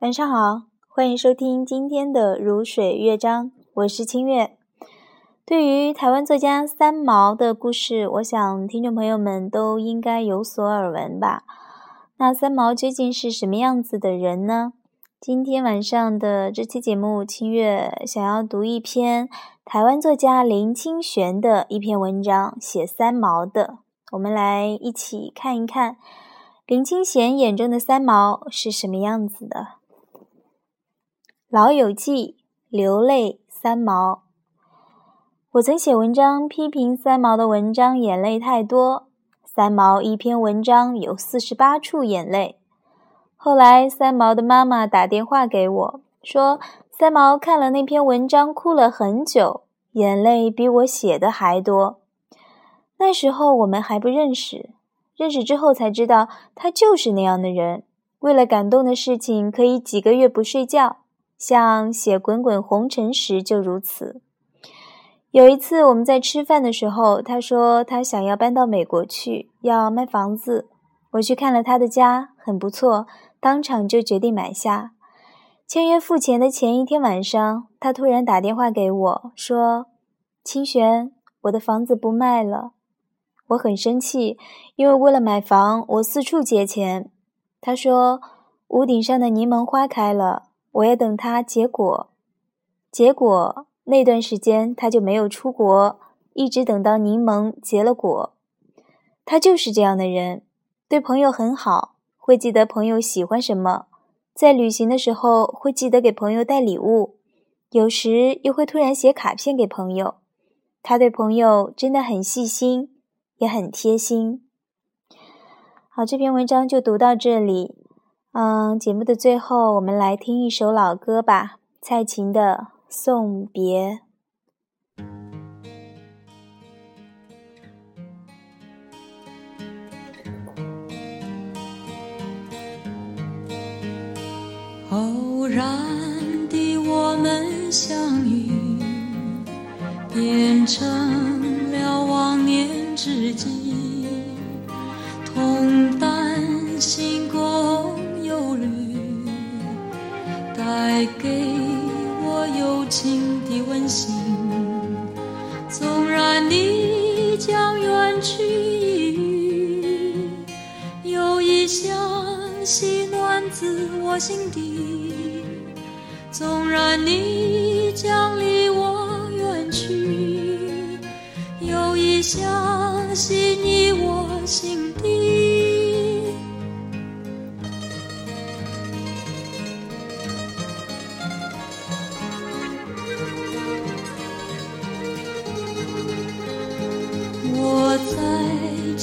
晚上好，欢迎收听今天的如水乐章，我是清月。对于台湾作家三毛的故事，我想听众朋友们都应该有所耳闻吧。那三毛究竟是什么样子的人呢？今天晚上的这期节目，清月想要读一篇台湾作家林清玄的一篇文章，写三毛的。我们来一起看一看林清玄眼中的三毛是什么样子的。老友记，流泪三毛。我曾写文章批评三毛的文章眼泪太多，三毛一篇文章有四十八处眼泪。后来，三毛的妈妈打电话给我，说三毛看了那篇文章，哭了很久，眼泪比我写的还多。那时候我们还不认识，认识之后才知道他就是那样的人，为了感动的事情可以几个月不睡觉，像写《滚滚红尘》时就如此。有一次我们在吃饭的时候，他说他想要搬到美国去，要卖房子。我去看了他的家，很不错。当场就决定买下，签约付钱的前一天晚上，他突然打电话给我，说：“清玄，我的房子不卖了。”我很生气，因为为了买房，我四处借钱。他说：“屋顶上的柠檬花开了，我要等它结果。”结果那段时间他就没有出国，一直等到柠檬结了果。他就是这样的人，对朋友很好。会记得朋友喜欢什么，在旅行的时候会记得给朋友带礼物，有时又会突然写卡片给朋友。他对朋友真的很细心，也很贴心。好，这篇文章就读到这里。嗯，节目的最后，我们来听一首老歌吧，蔡琴的《送别》。偶然的我们相遇，变成了忘年知己，同情的温馨。纵然你将远去，有一香细暖自我心底。纵然你将离我远去，有意相系你我心底。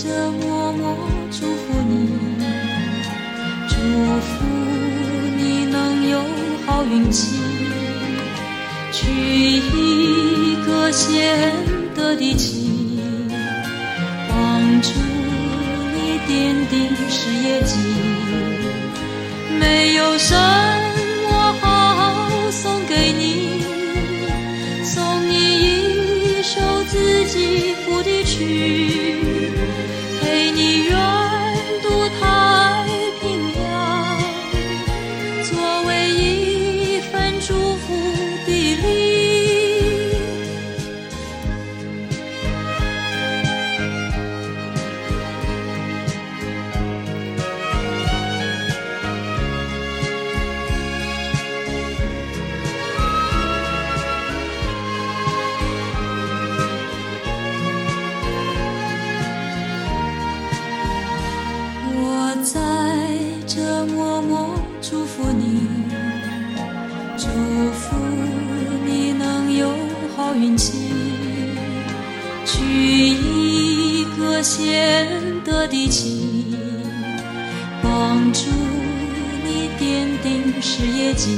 着默默祝福你，祝福你能有。好运气，娶一个贤德的妻，帮助你奠定事业基。没有什运气，举一个贤德的旗，帮助你奠定事业基。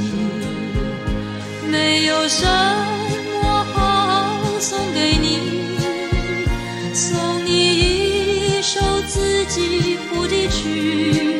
没有什么好送给你，送你一首自己谱的曲。